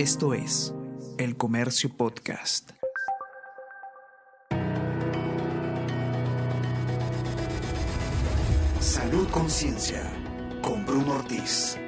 Esto es El Comercio Podcast. Salud Conciencia con Bruno Ortiz.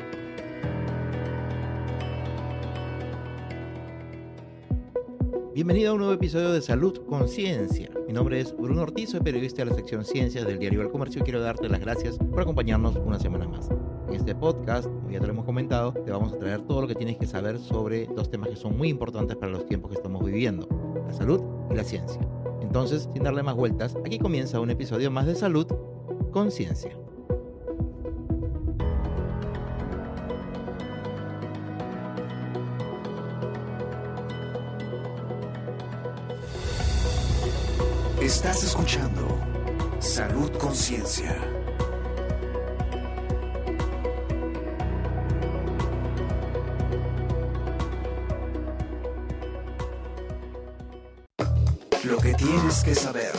Bienvenido a un nuevo episodio de Salud Conciencia. Mi nombre es Bruno Ortiz, soy periodista de la sección Ciencias del diario El Comercio y quiero darte las gracias por acompañarnos una semana más. En este podcast, como ya te lo hemos comentado, te vamos a traer todo lo que tienes que saber sobre dos temas que son muy importantes para los tiempos que estamos viviendo, la salud y la ciencia. Entonces, sin darle más vueltas, aquí comienza un episodio más de Salud Conciencia. Estás escuchando Salud Conciencia. Lo que tienes que saber.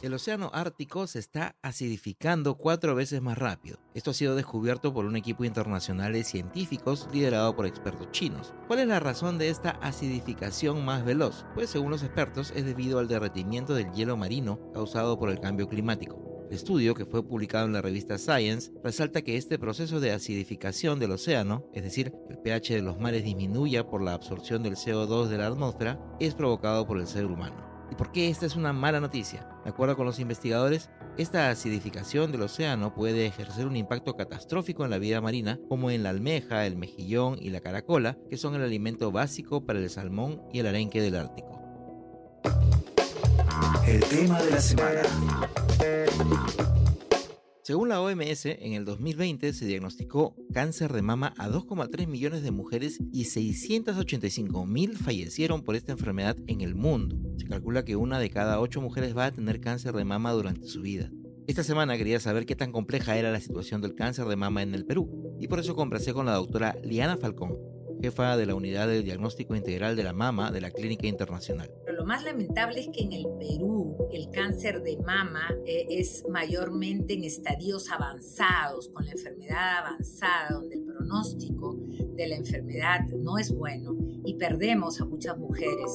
El océano Ártico se está acidificando cuatro veces más rápido. Esto ha sido descubierto por un equipo internacional de científicos liderado por expertos chinos. ¿Cuál es la razón de esta acidificación más veloz? Pues según los expertos es debido al derretimiento del hielo marino causado por el cambio climático. El estudio, que fue publicado en la revista Science, resalta que este proceso de acidificación del océano, es decir, el pH de los mares disminuya por la absorción del CO2 de la atmósfera, es provocado por el ser humano. ¿Y por qué esta es una mala noticia? De acuerdo con los investigadores, esta acidificación del océano puede ejercer un impacto catastrófico en la vida marina, como en la almeja, el mejillón y la caracola, que son el alimento básico para el salmón y el arenque del Ártico. El tema de la semana. Según la OMS, en el 2020 se diagnosticó cáncer de mama a 2,3 millones de mujeres y 685 mil fallecieron por esta enfermedad en el mundo. Se calcula que una de cada ocho mujeres va a tener cáncer de mama durante su vida. Esta semana quería saber qué tan compleja era la situación del cáncer de mama en el Perú y por eso conversé con la doctora Liana Falcón, jefa de la Unidad de Diagnóstico Integral de la Mama de la Clínica Internacional. Pero lo más lamentable es que en el Perú el cáncer de mama eh, es mayormente en estadios avanzados, con la enfermedad avanzada, donde el pronóstico de la enfermedad no es bueno y perdemos a muchas mujeres.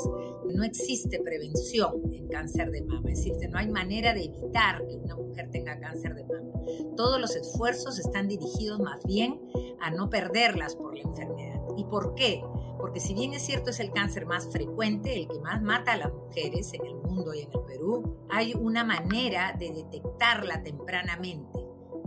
No existe prevención en cáncer de mama, es decir, no hay manera de evitar que una mujer tenga cáncer de mama. Todos los esfuerzos están dirigidos más bien a no perderlas por la enfermedad. ¿Y por qué? Porque si bien es cierto es el cáncer más frecuente, el que más mata a las mujeres en el mundo y en el Perú, hay una manera de detectarla tempranamente.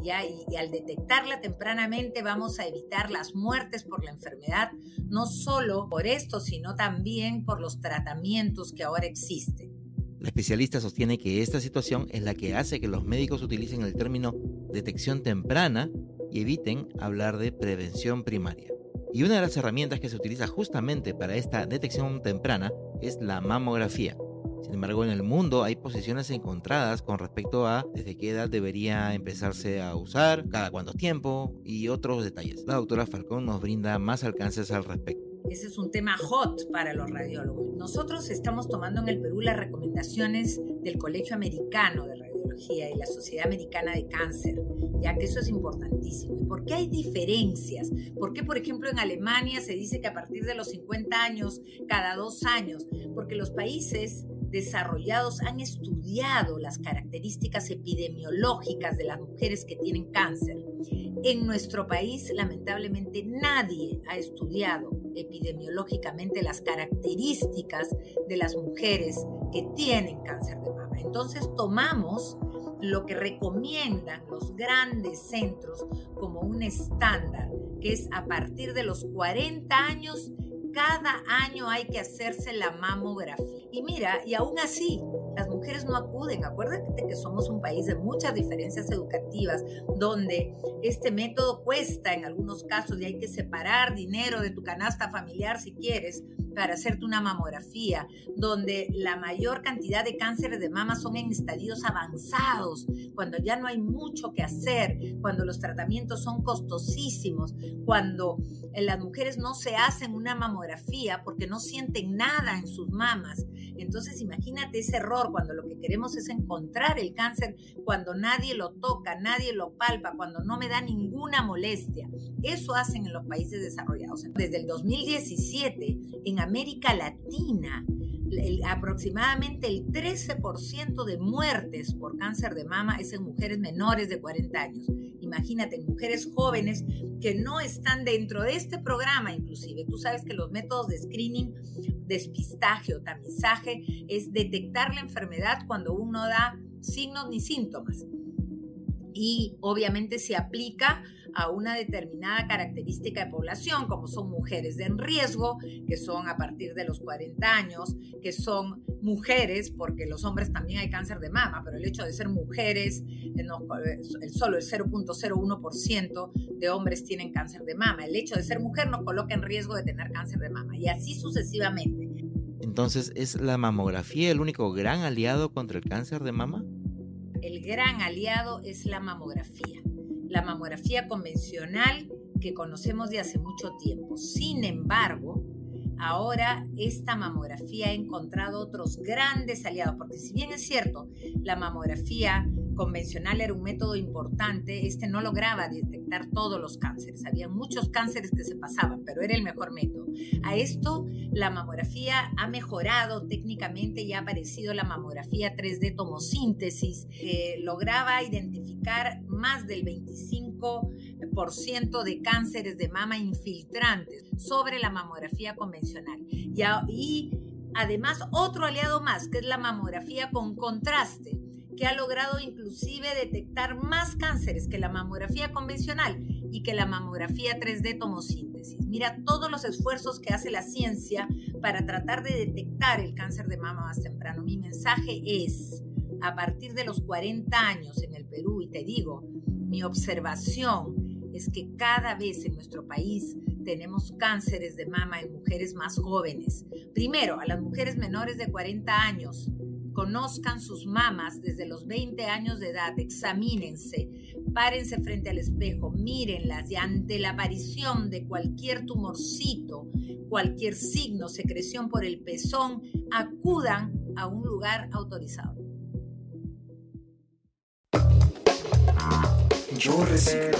Y, y, al detectarla tempranamente vamos a evitar las muertes por la enfermedad, no solo por esto, sino también por los tratamientos que ahora existen. La especialista sostiene que esta situación es la que hace que los médicos utilicen el término detección temprana y eviten hablar de prevención primaria. Y una de las herramientas que se utiliza justamente para esta detección temprana es la mamografía. Sin embargo, en el mundo hay posiciones encontradas con respecto a desde qué edad debería empezarse a usar, cada cuánto tiempo y otros detalles. La doctora Falcón nos brinda más alcances al respecto. Ese es un tema hot para los radiólogos. Nosotros estamos tomando en el Perú las recomendaciones del Colegio Americano de Radiología y la Sociedad Americana de Cáncer, ya que eso es importantísimo. ¿Y por qué hay diferencias? ¿Por qué, por ejemplo, en Alemania se dice que a partir de los 50 años, cada dos años? Porque los países desarrollados han estudiado las características epidemiológicas de las mujeres que tienen cáncer. En nuestro país, lamentablemente, nadie ha estudiado epidemiológicamente las características de las mujeres que tienen cáncer de. Entonces tomamos lo que recomiendan los grandes centros como un estándar, que es a partir de los 40 años cada año hay que hacerse la mamografía. Y mira, y aún así, las mujeres no acuden. Acuérdate que somos un país de muchas diferencias educativas, donde este método cuesta en algunos casos y hay que separar dinero de tu canasta familiar si quieres para hacerte una mamografía, donde la mayor cantidad de cánceres de mama son en estadios avanzados, cuando ya no hay mucho que hacer, cuando los tratamientos son costosísimos, cuando eh, las mujeres no se hacen una mamografía porque no sienten nada en sus mamas. Entonces imagínate ese error cuando lo que queremos es encontrar el cáncer, cuando nadie lo toca, nadie lo palpa, cuando no me da ninguna molestia. Eso hacen en los países desarrollados. Desde el 2017, en América Latina, aproximadamente el 13% de muertes por cáncer de mama es en mujeres menores de 40 años. Imagínate, mujeres jóvenes que no están dentro de este programa, inclusive. Tú sabes que los métodos de screening, despistaje o tamizaje es detectar la enfermedad cuando uno da signos ni síntomas. Y obviamente se aplica a una determinada característica de población, como son mujeres en riesgo, que son a partir de los 40 años, que son mujeres, porque los hombres también hay cáncer de mama, pero el hecho de ser mujeres, eh, el solo el 0.01% de hombres tienen cáncer de mama. El hecho de ser mujer nos coloca en riesgo de tener cáncer de mama y así sucesivamente. Entonces, ¿es la mamografía el único gran aliado contra el cáncer de mama? El gran aliado es la mamografía la mamografía convencional que conocemos de hace mucho tiempo. Sin embargo, ahora esta mamografía ha encontrado otros grandes aliados, porque si bien es cierto, la mamografía convencional era un método importante, este no lograba detectar todos los cánceres. Había muchos cánceres que se pasaban, pero era el mejor método. A esto la mamografía ha mejorado técnicamente y ha aparecido la mamografía 3D tomosíntesis, que lograba identificar más del 25% de cánceres de mama infiltrantes sobre la mamografía convencional. Y, además otro aliado más, que es la mamografía con contraste que ha logrado inclusive detectar más cánceres que la mamografía convencional y que la mamografía 3D tomosíntesis. Mira todos los esfuerzos que hace la ciencia para tratar de detectar el cáncer de mama más temprano. Mi mensaje es, a partir de los 40 años en el Perú, y te digo, mi observación es que cada vez en nuestro país tenemos cánceres de mama en mujeres más jóvenes. Primero, a las mujeres menores de 40 años conozcan sus mamas desde los 20 años de edad, examínense, párense frente al espejo, mírenlas y ante la aparición de cualquier tumorcito, cualquier signo, secreción por el pezón, acudan a un lugar autorizado. Yo reciclo.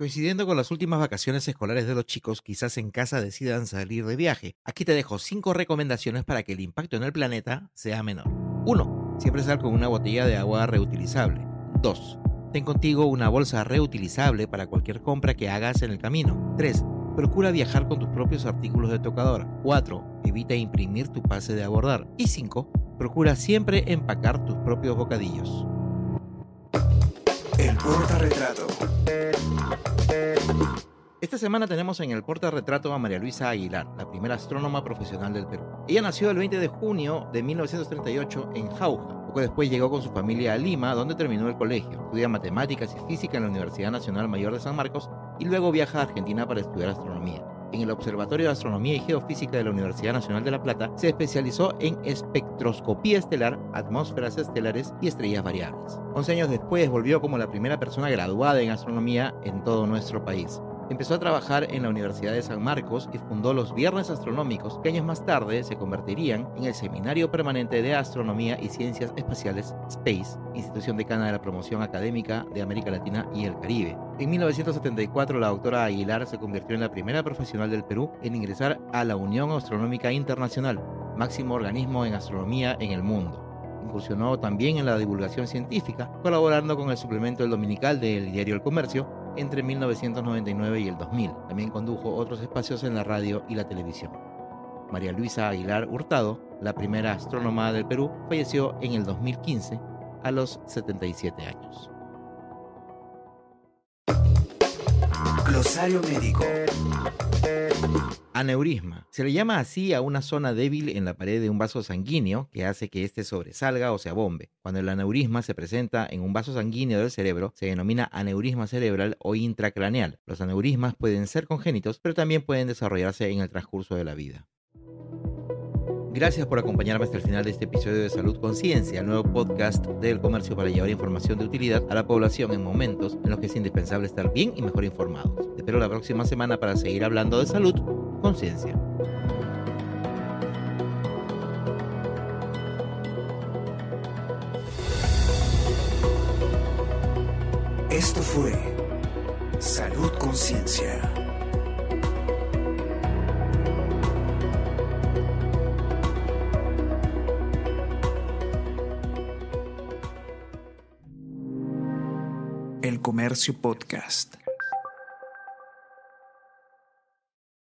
Coincidiendo con las últimas vacaciones escolares de los chicos, quizás en casa decidan salir de viaje. Aquí te dejo 5 recomendaciones para que el impacto en el planeta sea menor. 1. Siempre sal con una botella de agua reutilizable. 2. Ten contigo una bolsa reutilizable para cualquier compra que hagas en el camino. 3. Procura viajar con tus propios artículos de tocador. 4. Evita imprimir tu pase de abordar. Y 5. Procura siempre empacar tus propios bocadillos. El portarretrato. Esta semana tenemos en el portarretrato a María Luisa Aguilar, la primera astrónoma profesional del Perú. Ella nació el 20 de junio de 1938 en Jauja. Poco después llegó con su familia a Lima, donde terminó el colegio. Estudia matemáticas y física en la Universidad Nacional Mayor de San Marcos y luego viaja a Argentina para estudiar astronomía en el Observatorio de Astronomía y Geofísica de la Universidad Nacional de La Plata, se especializó en espectroscopía estelar, atmósferas estelares y estrellas variables. Once años después volvió como la primera persona graduada en astronomía en todo nuestro país. Empezó a trabajar en la Universidad de San Marcos y fundó los Viernes Astronómicos, que años más tarde se convertirían en el Seminario Permanente de Astronomía y Ciencias Espaciales SPACE, institución decana de la promoción académica de América Latina y el Caribe. En 1974, la doctora Aguilar se convirtió en la primera profesional del Perú en ingresar a la Unión Astronómica Internacional, máximo organismo en astronomía en el mundo. Incursionó también en la divulgación científica, colaborando con el suplemento del dominical del diario El Comercio entre 1999 y el 2000. También condujo otros espacios en la radio y la televisión. María Luisa Aguilar Hurtado, la primera astrónoma del Perú, falleció en el 2015 a los 77 años. Glosario médico. Aneurisma. Se le llama así a una zona débil en la pared de un vaso sanguíneo que hace que éste sobresalga o se abombe. Cuando el aneurisma se presenta en un vaso sanguíneo del cerebro, se denomina aneurisma cerebral o intracraneal. Los aneurismas pueden ser congénitos, pero también pueden desarrollarse en el transcurso de la vida. Gracias por acompañarme hasta el final de este episodio de Salud Conciencia, el nuevo podcast del comercio para llevar información de utilidad a la población en momentos en los que es indispensable estar bien y mejor informados. Te espero la próxima semana para seguir hablando de salud, conciencia. Esto fue Salud Conciencia. Comercio Podcast.